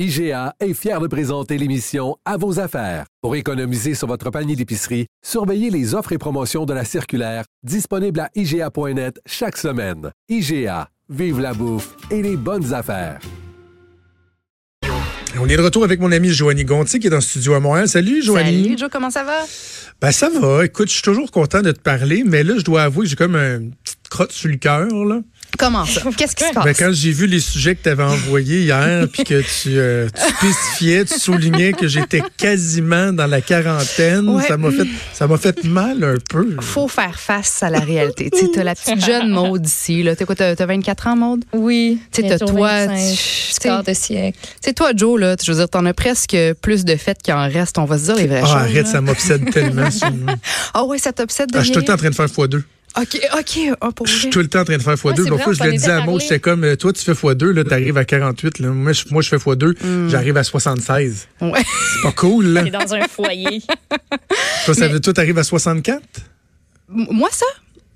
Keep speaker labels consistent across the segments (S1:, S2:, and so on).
S1: IGA est fier de présenter l'émission À vos affaires. Pour économiser sur votre panier d'épicerie, surveillez les offres et promotions de la circulaire disponible à IGA.net chaque semaine. IGA, vive la bouffe et les bonnes affaires.
S2: On est de retour avec mon ami Joanie Gontier qui est dans le studio à Montréal. Salut Joanie.
S3: Salut Joe, comment ça va?
S2: Ben ça va. Écoute, je suis toujours content de te parler, mais là, je dois avouer que j'ai comme une petite crotte sur le cœur.
S3: Comment ça? Qu'est-ce qui se passe?
S2: Ben, quand j'ai vu les sujets que tu avais envoyés hier, puis que tu, euh, tu spécifiais, tu soulignais que j'étais quasiment dans la quarantaine,
S3: Ouais.
S2: ça m'a fait ça m'a fait mal un peu.
S3: Faut faire face à la réalité. tu sais, t'as la petite jeune Maude ici. Là. T'as quoi, t'as, t'as 24 ans, Maude?
S4: Oui.
S3: Tu t'as toi,
S4: 25,
S3: tu-
S4: quart de siècle.
S3: Tu sais, toi, Joe, là, je veux dire, t'en as presque plus de fêtes qu'il en reste. On va se dire les vraies
S2: Ah,
S3: choses.
S2: arrête,
S3: là.
S2: ça m'obsède tellement.
S3: Ah ouais, ça t'obsède de
S2: Ah, je suis tout le temps en train de faire x2.
S3: OK, OK. Ah, pour
S2: Je suis tout le temps en train de faire x2.
S4: Ouais, c'est
S2: L'autre fois,
S4: vrai,
S2: je le disais à Maud, j'étais comme, euh, toi, tu fais x2, là, t'arrives à 48. Là. Moi, je, moi, je fais x2,
S3: Hmm.
S2: j'arrive à 76.
S3: Ouais.
S2: C'est pas cool, là.
S4: T'es dans un foyer.
S2: Toi, ça veut- toi, t'arrives à 64?
S3: M- Moi, ça?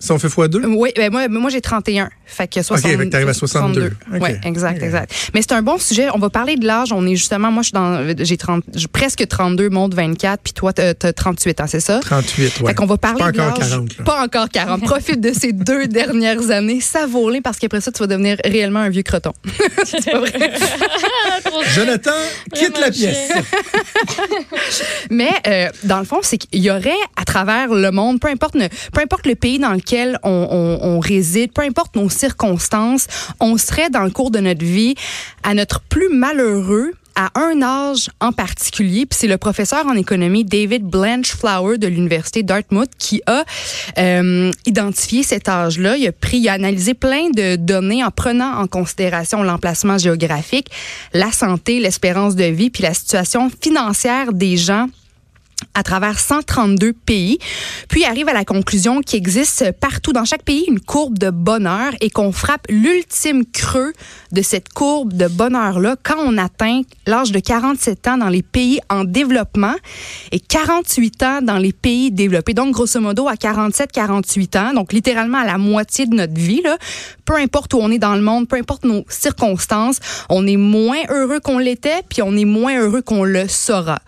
S2: Si on fait x2?
S3: Oui, ben moi, moi j'ai 31. Fait que 60,
S2: fait que t'arrives à 62. OK.
S3: Oui, exact, exact. Mais c'est un bon sujet. On va parler de l'âge. On est justement, moi, je suis dans, j'ai 30, j'ai presque 32, monte 24, puis toi, t'as t'as 38 ans, c'est ça?
S2: 38, ouais.
S3: Fait qu'on va parler
S2: Pas
S3: de
S2: encore
S3: l'âge.
S2: 40, là.
S3: Pas encore 40. Profite de ces deux dernières années. Savoure-les parce qu'après ça, tu vas devenir réellement un vieux croton. c'est pas vrai.
S2: Jonathan, quitte la pièce.
S3: Mais euh, dans le fond, c'est qu'il y aurait à travers le monde, peu importe, ne- peu importe le pays dans lequel on, réside, peu importe nos circonstances, on serait dans le cours de notre vie à notre plus malheureux à un âge en particulier, puis c'est le professeur en économie David Blanchflower de l'université Dartmouth qui a euh, identifié cet âge-là. Il a pris, il a analysé plein de données en prenant en considération l'emplacement géographique, la santé, l'espérance de vie, puis la situation financière des gens à travers 132 pays. Puis arrive à la conclusion qu'il existe partout dans chaque pays une courbe de bonheur et qu'on frappe l'ultime creux de cette courbe de bonheur-là quand on atteint l'âge de 47 ans dans les pays en développement et 48 ans dans les pays développés. Donc, grosso modo, à 47, 48 ans, donc littéralement à la moitié de notre vie, là, peu importe où on est dans le monde, peu importe nos circonstances, on est moins heureux qu'on l'était, puis on est moins heureux qu'on le sera.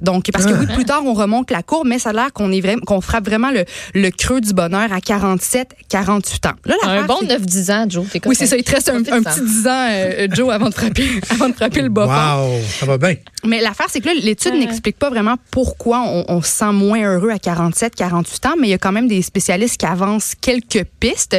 S3: Donc, parce que oui, plus tard, on remonte la courbe, mais ça a l'air qu'on est vraiment, qu'on frappe vraiment le, le creux du bonheur à 47, 48 ans. Là,
S4: Un bon
S3: c'est-
S4: 9-10 ans, Joe. T'es
S3: Oui, c'est ça. Il te reste un, petit 10 ans, euh, Joe, avant de frapper, avant de frapper le bas.
S2: Wow, ça va bien.
S3: Mais l'affaire, c'est que là, l'étude
S4: Ouais.
S3: n'explique pas vraiment pourquoi on, on se sent moins heureux à 47, 48 ans, mais il y a quand même des spécialistes qui avancent quelques pistes.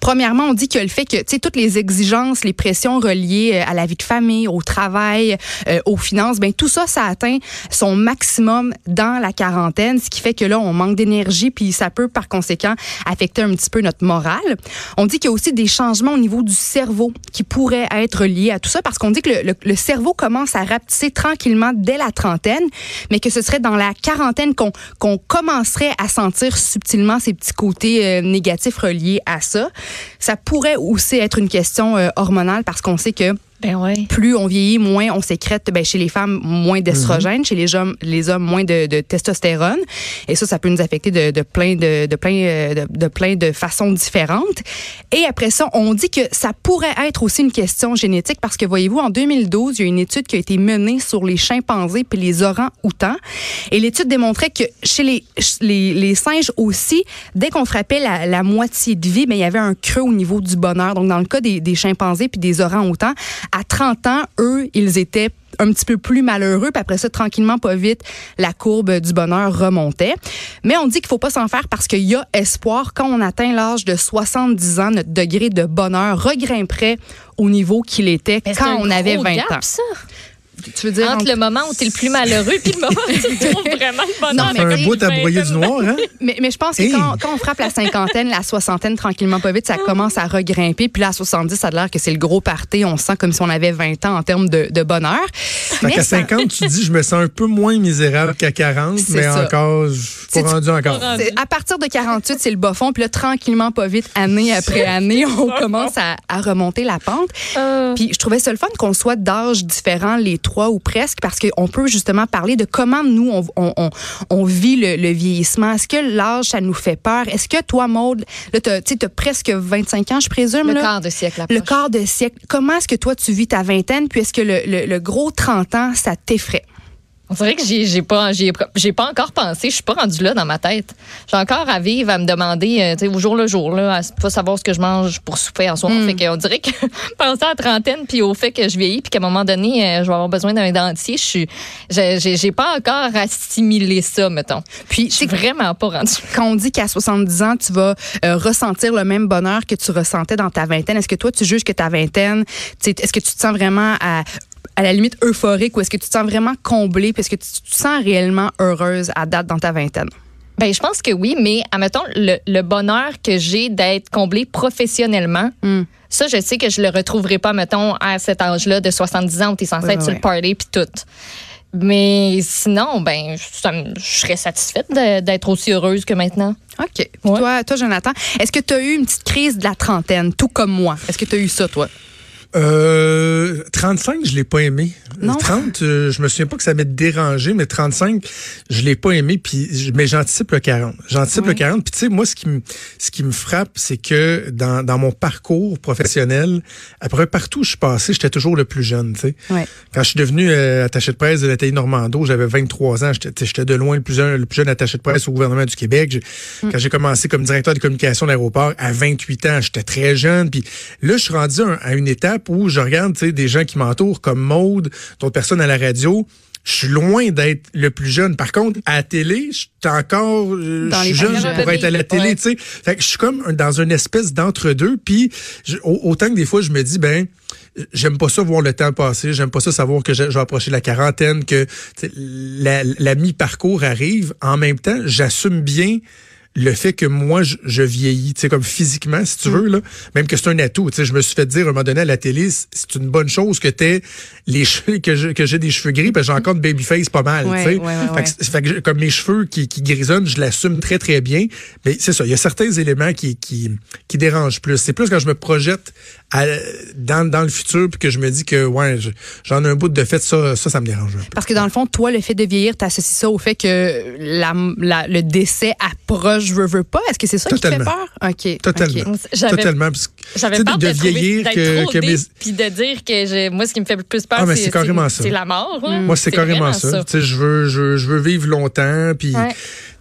S3: Premièrement, on dit que le fait que, tu sais, toutes les exigences, les pressions reliées euh, à la vie de famille, au travail, euh, aux finances, ben tout ça, ça atteint son maximum dans la quarantaine, ce qui fait que là, on manque d'énergie, puis ça peut, par conséquent, affecter un petit peu notre morale. On dit qu'il y a aussi des changements au niveau du cerveau qui pourraient être liés à tout ça, parce qu'on dit que le, cerveau commence à rapetisser tranquillement dès la trentaine, mais que ce serait dans la quarantaine qu'on qu'on commencerait à sentir subtilement ces petits côtés euh, négatifs reliés à ça. Ça pourrait aussi être une question euh, hormonale, parce qu'on sait que
S4: Ben ouais.
S3: plus on vieillit, moins on sécrète, ben, chez les femmes, moins d'estrogène, chez les hommes, les hommes, moins de, de testostérone. Et ça, ça peut nous affecter de, de plein de, de plein euh, de, de plein de façons différentes. Et après ça, on dit que ça pourrait être aussi une question génétique parce que voyez-vous, en 2012, il y a une étude qui a été menée sur les chimpanzés puis les orangs-outans. Et l'étude démontrait que chez les, les, les singes aussi, dès qu'on frappait la, la moitié de vie, ben, il y avait un creux au niveau du bonheur. Donc, dans le cas des, des chimpanzés puis des orangs-outans, à 30 ans, eux, ils étaient un petit peu plus malheureux, puis après ça, tranquillement, pas vite, la courbe du bonheur remontait. Mais on dit qu'il faut pas s'en faire parce qu'il y a espoir. Quand on atteint l'âge de 70 ans, notre degré de bonheur regrimperait au niveau qu'il était
S4: Mais
S3: quand on avait
S4: gros
S3: 20
S4: gap,
S3: ans.
S4: ça.
S3: Tu veux dire
S4: Entre
S3: entre-
S4: le moment où t'es le plus malheureux puis le moment où tu trouves vraiment le bonheur.
S3: Non, mais
S2: Un bout à broyer du noir, hein?
S3: Mais, mais je pense que quand, quand on frappe la cinquantaine, la soixantaine, tranquillement, pas vite, ça commence à regrimper. Puis là, à 70, ça a l'air que c'est le gros party. On se sent comme si on avait 20 ans en termes de, de bonheur.
S2: Fait qu'à 50, tu dis, je me sens un peu moins misérable qu'à 40, mais ça. encore, je suis pas rendu encore.
S3: À partir de 48, c'est le bas fond. Puis là, tranquillement, pas vite, année après année, on commence à, à, remonter la pente. Euh. Puis je trouvais ça le fun qu'on soit d'âge différents, les trois ou presque, parce qu'on peut justement parler de comment nous, on, on, on, vit le, le vieillissement. Est-ce que l'âge, ça nous fait peur? Est-ce que toi, Maude, là, tu as, presque 25 ans, je présume.
S4: Le
S3: là?
S4: quart de siècle.
S3: Le quart de siècle. Comment est-ce que toi, tu vis ta vingtaine? Puis est-ce que le, le, le gros 30 ans, ça t'effraie?
S4: On dirait que j'ai pas j'ai pas encore pensé, je suis pas rendue là dans ma tête. J'ai encore à vivre à me demander euh, tu sais au jour le jour là, à pas savoir ce que je mange pour souper en soir. Mm. Fait qu'on dirait que penser à la trentaine puis au fait que je vieillis puis qu'à un moment donné euh, je vais avoir besoin d'un dentier, je suis j'ai pas encore assimilé ça mettons. Puis je suis vraiment pas rendue.
S3: Quand on dit qu'à 70 ans tu vas euh, ressentir le même bonheur que tu ressentais dans ta vingtaine, est-ce que toi tu juges que ta vingtaine, est-ce que tu te sens vraiment à à la limite euphorique ou est-ce que tu te sens vraiment comblée parce que tu te sens réellement heureuse à date dans ta vingtaine?
S4: Ben, je pense que oui, mais admettons, le, le bonheur que j'ai d'être comblée professionnellement, hmm. ça, je sais que je le retrouverai pas, mettons, à cet âge-là de 70 ans où tu es censé être sur le party puis tout. Mais sinon, ben, je serais satisfaite d'être aussi heureuse que maintenant.
S3: OK. Toi, toi, Jonathan, est-ce que tu as eu une petite crise de la trentaine, tout comme moi? Est-ce que tu as eu ça, toi?
S2: Euh, 35, je l'ai pas aimé. Non. 30, euh, je me souviens pas que ça m'ait dérangé, mais 35, je l'ai pas aimé. Puis, mais j'anticipe le 40. J'anticipe le 40. Puis tu sais, moi, ce qui me, ce qui me frappe, c'est que dans, dans mon parcours professionnel, après partout où je suis passé, j'étais toujours le plus jeune. Tu sais,
S3: ouais.
S2: quand je suis devenu euh, attaché de presse de la télé Normando, j'avais 23 ans. J'étais de loin le plus jeune, le plus jeune attaché de presse au gouvernement du Québec. Mm. Quand j'ai commencé comme directeur de communication d'aéroport à 28 ans, j'étais très jeune. Puis là, je suis rendu à une étape où je regarde des gens qui m'entourent comme Maude, d'autres personnes à la radio, je suis loin d'être le plus jeune. Par contre, à la télé, je suis encore euh, je suis jeune pour être à la télé, tu sais. Fait que je suis comme dans une espèce d'entre-deux. Puis autant que des fois, je me dis, ben, j'aime pas ça voir le temps passer. J'aime pas ça savoir que je, vais approcher la quarantaine, que la, la mi-parcours arrive. En même temps, j'assume bien le fait que moi je, vieillis, tu sais comme physiquement si tu mm. veux là, même que c'est un atout, tu sais je me suis fait dire à un moment donné à la télé, c'est une bonne chose que t'aies les cheveux que que j'ai des cheveux gris parce que j'ai encore de babyface pas mal, tu sais. fait, que, comme mes cheveux qui, qui grisonnent, je l'assume très très bien, mais c'est ça, il y a certains éléments qui qui qui dérangent plus. C'est plus quand je me projette dans, dans le futur puis que je me dis que ouais, j'en ai un bout de fait ça ça ça me dérange.
S3: Parce que dans le fond, toi le fait de vieillir, t'associes ça au fait que la, la, le décès approche je veux, veux pas? Est-ce que c'est ça qui te fait peur? OK.
S2: Totalement. Totalement.
S4: J'avais peur de, de vieillir que, que mes... puis de dire que moi, ce qui me fait le plus peur, ah, c'est la mort.
S2: Moi, c'est carrément ça. Je, veux, je, je veux vivre longtemps, puis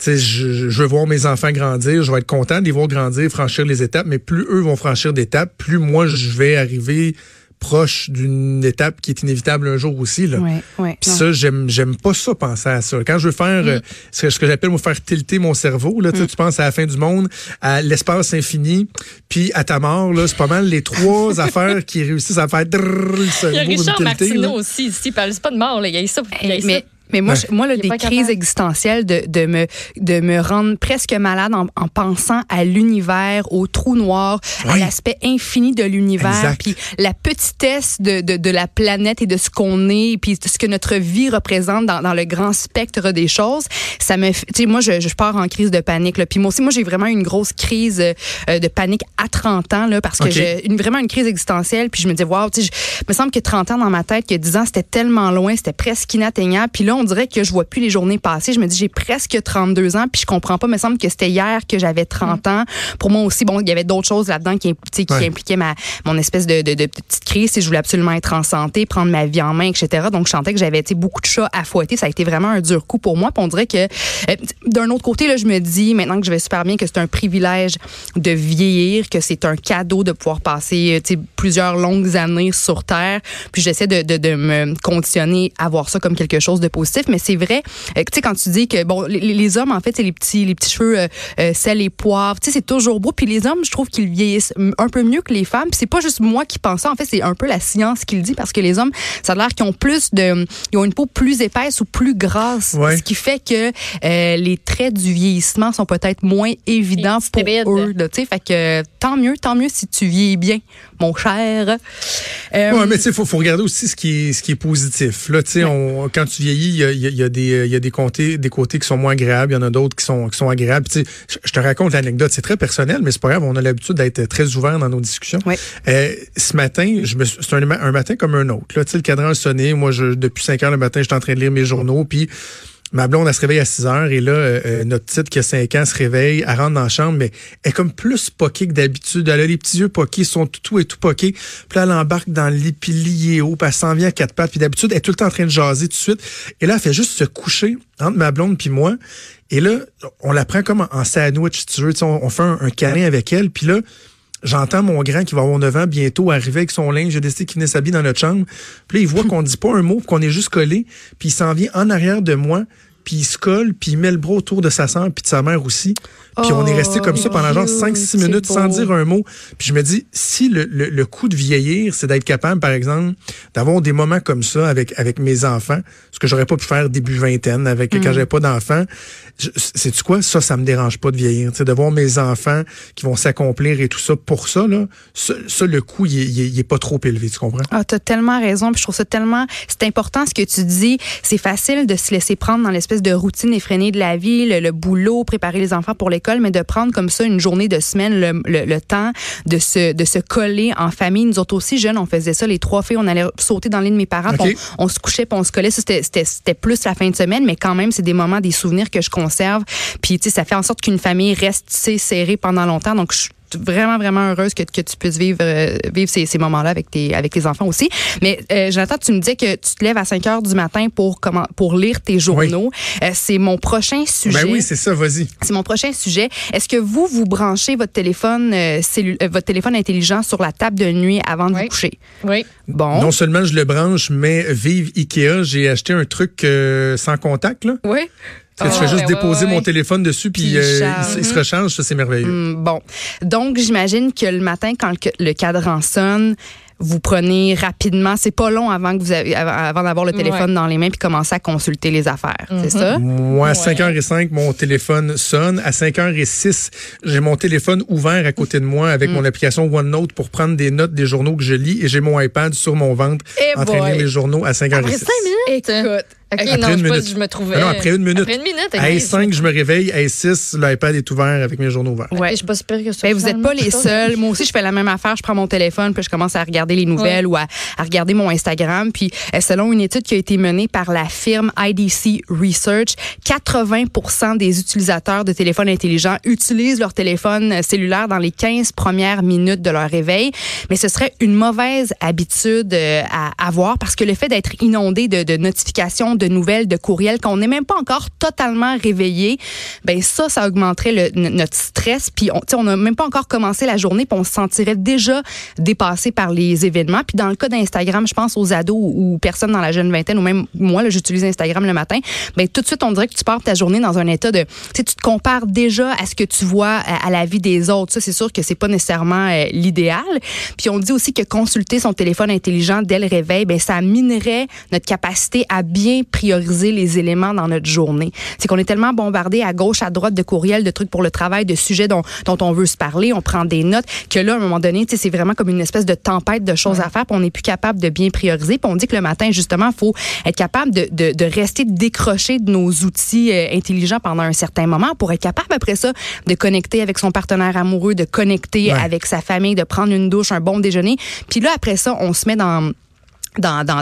S2: je, je veux voir mes enfants grandir. Je vais être content de les voir grandir, franchir les étapes, mais plus eux vont franchir d'étapes, plus moi, je vais arriver proche d'une étape qui est inévitable un jour aussi. Là.
S3: Ouais, ouais,
S2: Puis ça, j'aime, j'aime pas ça penser à ça. Quand je veux faire mm. euh, ce que, j'appelle me faire tilter mon cerveau, là, mm. tu penses à la fin du monde, à l'espace infini, puis à ta mort, là, c'est pas mal les trois affaires qui réussissent à faire drrr, le cerveau.
S4: Il y a Richard Martineau aussi ici, c'est pas de mort, là. il y a ça. Il y a
S3: mais, mais moi, moi là, des crises existentielles de, de, me, de me rendre presque malade en, en pensant à l'univers, au trou noir, à l'aspect infini de l'univers, puis la petitesse de, de, de, la planète et de ce qu'on est, puis ce que notre vie représente dans, dans le grand spectre des choses. Ça me, tu sais, moi, je, je pars en crise de panique. Là. Puis moi aussi, moi, j'ai vraiment une grosse crise euh, de panique à 30 ans, là, parce que j'ai une, vraiment une crise existentielle. Puis je me dis, waouh, tu sais, me semble que 30 ans dans ma tête, que 10 ans, c'était tellement loin, c'était presque inatteignable. Puis là, on dirait que je vois plus les journées passer. Je me dis, j'ai presque 32 ans, puis je comprends pas. Il me semble que c'était hier que j'avais 30 ans. Pour moi aussi, bon, il y avait d'autres choses là-dedans qui, qui impliquaient ma, mon espèce de, de, de, petite crise. Si je voulais absolument être en santé, prendre ma vie en main, etc. Donc, je sentais que j'avais beaucoup de chats à fouetter. Ça a été vraiment un dur coup pour moi. Puis on dirait que, euh, d'un autre côté, là, je me dis, maintenant que je vais super bien, que c'est un privilège de vieillir, que c'est un cadeau de pouvoir passer euh, plusieurs longues années sur Terre. Puis j'essaie de, de, de me conditionner à voir ça comme quelque chose de positif positif, mais c'est vrai, tu sais, quand tu dis que, bon, les, hommes, en fait, c'est les petits, les petits cheveux sel et poivre, tu sais, c'est toujours beau. Puis les hommes, je trouve qu'ils vieillissent un peu mieux que les femmes. Puis c'est pas juste moi qui pense ça, en fait, c'est un peu la science qui le dit, parce que les hommes, ça a l'air qu'ils ont plus de, ils ont une peau plus épaisse ou plus grasse, ce qui fait que les traits du vieillissement sont peut-être moins évidents pour eux, tu sais, fait que tant mieux, tant mieux si tu vieillis bien, mon cher.
S2: Euh, ouais, mais tu sais, faut, faut regarder aussi ce qui est, ce qui est positif. Là, tu sais, quand tu vieillis, il y a, y a, des, y a des côtés, des côtés qui sont moins agréables, il y en a d'autres qui sont, qui sont agréables. Tu sais, je te raconte l'anecdote, c'est très personnel, mais c'est pas grave, on a l'habitude d'être très ouvert dans nos discussions. Euh, ce matin, je me, c'est un, un, matin comme un autre. Là, tu sais, le cadran a sonné. Moi, je, depuis 5 heures le matin, j'étais en train de lire mes journaux, puis Ma blonde, elle se réveille à 6 heures et là, euh, euh, notre petite qui a 5 ans se réveille, elle rentre dans la chambre, mais elle est comme plus poquée que d'habitude. Elle a les petits yeux poqués, son toutou est tout poqué. Puis là, elle embarque dans le lit, puis haut, puis elle s'en vient à quatre pattes. Puis d'habitude, elle est tout le temps en train de jaser tout de suite. Et là, elle fait juste se coucher entre ma blonde puis moi. Et là, on la prend comme en sandwich, si tu veux. on, fait un, un câlin avec elle. Puis là, J'entends mon grand qui va avoir 9 ans bientôt arriver avec son linge. J'ai décidé qu'il venait s'habiller dans notre chambre. Puis là, il voit qu'on dit pas un mot, qu'on est juste collé. Puis il s'en vient en arrière de moi puis il se colle, puis il met le bras autour de sa sœur, puis de sa mère aussi. Puis on est resté comme ça pendant genre 5-6 minutes sans dire un mot. Puis je me dis, si le, le, le coup de vieillir, c'est d'être capable, par exemple, d'avoir des moments comme ça avec, avec mes enfants, ce que j'aurais pas pu faire début vingtaine, avec quand mm. j'avais pas d'enfants, c'est-tu quoi? Ça, ça me dérange pas de vieillir. de voir mes enfants qui vont s'accomplir et tout ça, pour ça, là, ça, le coût, il, il, est pas trop élevé, tu comprends?
S3: Ah, t'as tellement raison. Puis je trouve ça tellement... C'est important ce que tu dis. C'est facile de se laisser prendre dans l'espèce de routine effrénée de la vie, le, boulot, préparer les enfants pour l'école, mais de prendre comme ça une journée de semaine, le, le, temps de se, de se coller en famille. Nous autres aussi, jeunes, on faisait ça. Les trois filles, on allait sauter dans l'île de mes parents, on, se couchait, puis on se collait. C'était plus la fin de semaine, mais quand même, c'est des moments, des souvenirs que je conserve. Puis, tu sais, ça fait en sorte qu'une famille reste serrée pendant longtemps. Donc, je vraiment, vraiment heureuse que, que tu puisses vivre, euh, vivre ces, ces moments-là avec tes, avec tes enfants aussi. Mais euh, Jonathan, tu me disais que tu te lèves à 5 heures du matin pour, comment, pour lire tes journaux. Euh, c'est mon prochain ben sujet.
S2: Ben oui, c'est ça, vas-y.
S3: C'est mon prochain sujet. Est-ce que vous, vous branchez votre téléphone, euh, votre téléphone intelligent sur la table de nuit avant de vous coucher?
S4: Oui.
S3: Bon.
S2: Non seulement je le branche, mais vive Ikea, j'ai acheté un truc sans contact, là.
S3: Oui.
S2: Tu fais juste déposer mon téléphone dessus, puis, euh, il, se rechange, ça c'est merveilleux.
S3: Mm, bon, donc j'imagine que le matin, quand le, cadran sonne, vous prenez rapidement, c'est pas long avant que vous avez, avant d'avoir le téléphone dans les mains puis commencer à consulter les affaires, c'est mm-hmm. ça?
S2: Moi, à 5h05, mon téléphone sonne, à 5h06, j'ai mon téléphone ouvert à côté de moi avec mm. mon application OneNote pour prendre des notes des journaux que je lis et j'ai mon iPad sur mon ventre
S3: eh
S2: en train de lire les journaux à 5h06.
S4: Après 5 minutes? Écoute.
S2: Okay, après non, une minute.
S4: je me trouvais.
S2: Non, après une minute.
S4: Après une minute.
S2: À 5, je me réveille. À 6, l'iPad est ouvert avec mes journaux ouverts.
S3: Ouais.
S4: je suis pas super que ça.
S3: Ben, vous n'êtes pas les seuls. Moi aussi, je fais la même affaire. Je prends mon téléphone, puis je commence à regarder les nouvelles ou à, à, regarder mon Instagram. Puis, euh, selon une étude qui a été menée par la firme IDC Research, 80 des utilisateurs de téléphones intelligents utilisent leur téléphone cellulaire dans les 15 premières minutes de leur réveil. Mais ce serait une mauvaise habitude euh, à avoir parce que le fait d'être inondé de, de notifications, de nouvelles, de courriels, qu'on n'est même pas encore totalement réveillé, ben ça, ça augmenterait notre stress. Puis on n'a même pas encore commencé la journée, puis on se sentirait déjà dépassé par les événements. Puis dans le cas d'Instagram, je pense aux ados ou, personnes dans la jeune vingtaine, ou même moi, j'utilise Instagram le matin, ben tout de suite, on dirait que tu pars ta journée dans un état de, tu te compares déjà à ce que tu vois à, la vie des autres. Ça, c'est sûr que c'est pas nécessairement euh, l'idéal. Puis on dit aussi que consulter son téléphone intelligent dès le réveil, ben ça minerait notre capacité à bien prioriser les éléments dans notre journée. C'est qu'on est tellement bombardé à gauche, à droite de courriels, de trucs pour le travail, de sujets dont, dont on veut se parler, on prend des notes, que là, à un moment donné, c'est vraiment comme une espèce de tempête de choses à faire, puis on n'est plus capable de bien prioriser. Puis on dit que le matin, justement, il faut être capable de, de, de, rester décroché de nos outils euh, intelligents pendant un certain moment pour être capable, après ça, de connecter avec son partenaire amoureux, de connecter avec sa famille, de prendre une douche, un bon déjeuner. Puis là, après ça, on se met dans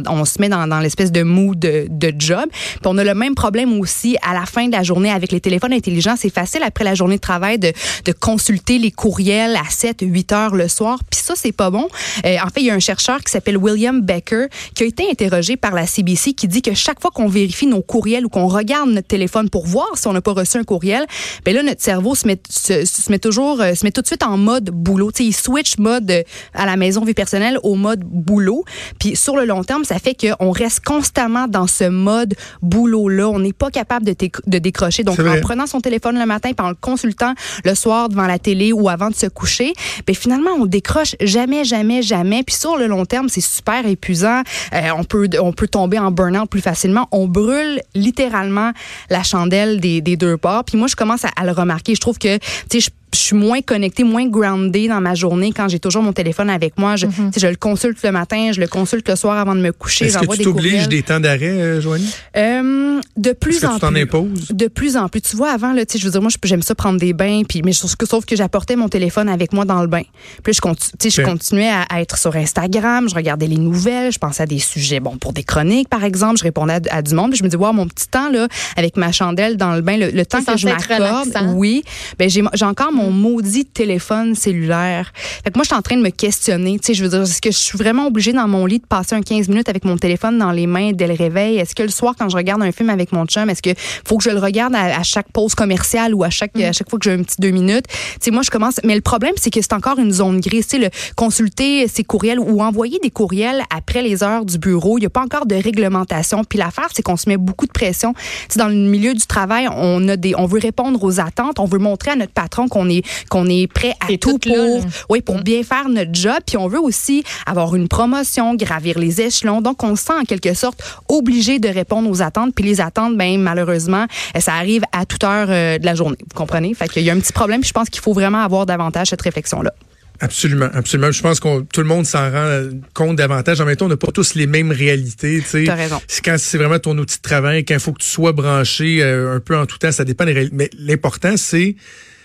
S3: on se met dans, dans l'espèce de mood de, de job. Puis on a le même problème aussi à la fin de la journée avec les téléphones intelligents. C'est facile après la journée de travail de, de consulter les courriels à 7, 8 heures le soir. Puis ça, c'est pas bon. Euh, en fait, il y a un chercheur qui s'appelle William Becker qui a été interrogé par la CBC qui dit que chaque fois qu'on vérifie nos courriels ou qu'on regarde notre téléphone pour voir si on n'a pas reçu un courriel, ben là, notre cerveau se met, se, se met toujours, euh, se met tout de suite en mode boulot. sais il switch mode euh, à la maison vie personnelle au mode boulot. Puis sur le le long terme, ça fait qu'on reste constamment dans ce mode boulot-là. On n'est pas capable de, de décrocher. Donc, en prenant son téléphone le matin, puis en le consultant le soir devant la télé ou avant de se coucher, ben finalement, on décroche jamais, jamais, jamais. Puis sur le long terme, c'est super épuisant. Euh, on peut on peut tomber en burn-out plus facilement. On brûle littéralement la chandelle des, des deux parts. Puis moi, je commence à, à le remarquer. Je trouve que, tu sais, je je suis moins connectée, moins groundée dans ma journée quand j'ai toujours mon téléphone avec moi. Je, mhm. je le consulte le matin, je le consulte le soir avant de me coucher.
S2: Est-ce que tu t'obliges des temps d'arrêt, euh, Joanie?
S3: Euh, de plus en
S2: tu
S3: plus.
S2: imposes?
S3: De plus en plus. Tu vois, avant, là, je veux dire, moi, j'aime ça prendre des bains, puis, mais sauf que, sauf que j'apportais mon téléphone avec moi dans le bain. Puis je, continue, je continuais à, être sur Instagram, je regardais les nouvelles, je pensais à des sujets, bon, pour des chroniques, par exemple, je répondais à, du monde, puis je me disais, wow, mon petit temps, là, avec ma chandelle dans le bain, le, temps que je m'accorde, oui, ben, j'ai encore mon maudit téléphone cellulaire. Fait que moi, je suis en train de me questionner. Tu sais, je veux dire, est-ce que je suis vraiment obligée dans mon lit de passer un 15 minutes avec mon téléphone dans les mains dès le réveil? Est-ce que le soir, quand je regarde un film avec mon chum, est-ce que faut que je le regarde à, chaque pause commerciale ou à chaque, à chaque fois que j'ai un petit deux minutes? Tu sais, moi, je commence. Mais le problème, c'est que c'est encore une zone grise. Tu sais, le consulter ses courriels ou envoyer des courriels après les heures du bureau, il n'y a pas encore de réglementation. Puis l'affaire, c'est qu'on se met beaucoup de pression. Tu sais, dans le milieu du travail, on a des, on veut répondre aux attentes, on veut montrer à notre patron qu'on est, qu'on est prêt à tout, pour, oui, pour mm. bien faire notre job. Puis on veut aussi avoir une promotion, gravir les échelons. Donc on se sent en quelque sorte obligé de répondre aux attentes. Puis les attentes, ben malheureusement, euh, ça arrive à toute heure euh, de la journée. Vous comprenez? Fait qu'il y a un petit problème. Puis je pense qu'il faut vraiment avoir davantage cette réflexion là.
S2: Absolument, absolument. Je pense que tout le monde s'en rend compte davantage. En même temps, on n'a pas tous les mêmes réalités. Tu
S3: as raison.
S2: Quand c'est vraiment ton outil de travail, quand il faut que tu sois branché euh, un peu en tout temps, ça dépend des réalités. Mais l'important, c'est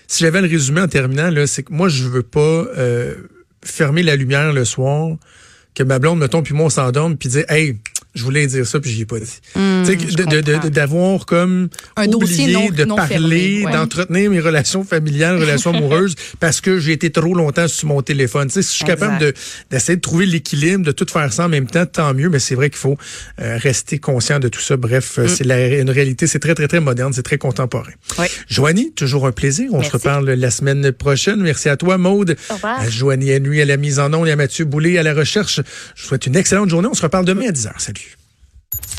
S2: si j'avais le résumé en terminant, c'est que moi, je veux pas euh, fermer la lumière le soir, que ma blonde, mettons, puis moi, on s'endorme, puis dire, hey, je voulais dire ça, puis j'y ai pas dit.
S3: Mmh,
S2: D'avoir comme
S3: un
S2: oublié de parler, d'entretenir mes relations familiales, relations amoureuses, parce que j'ai été trop longtemps sur mon téléphone. si je suis capable d'essayer de, trouver l'équilibre, de tout faire ça en même temps, tant mieux, mais c'est vrai qu'il faut euh, rester conscient de tout ça. Bref, euh, mmh. c'est une réalité, c'est très, très, très moderne, c'est très contemporain.
S3: Oui.
S2: Joanie, toujours un plaisir. On se reparle la semaine prochaine. Merci à toi, Maude.
S4: Au revoir. À
S2: Joanie Henry à la mise en onde et à Mathieu Boulay à la recherche. Je vous souhaite une excellente journée. On se reparle demain à 10h. Salut.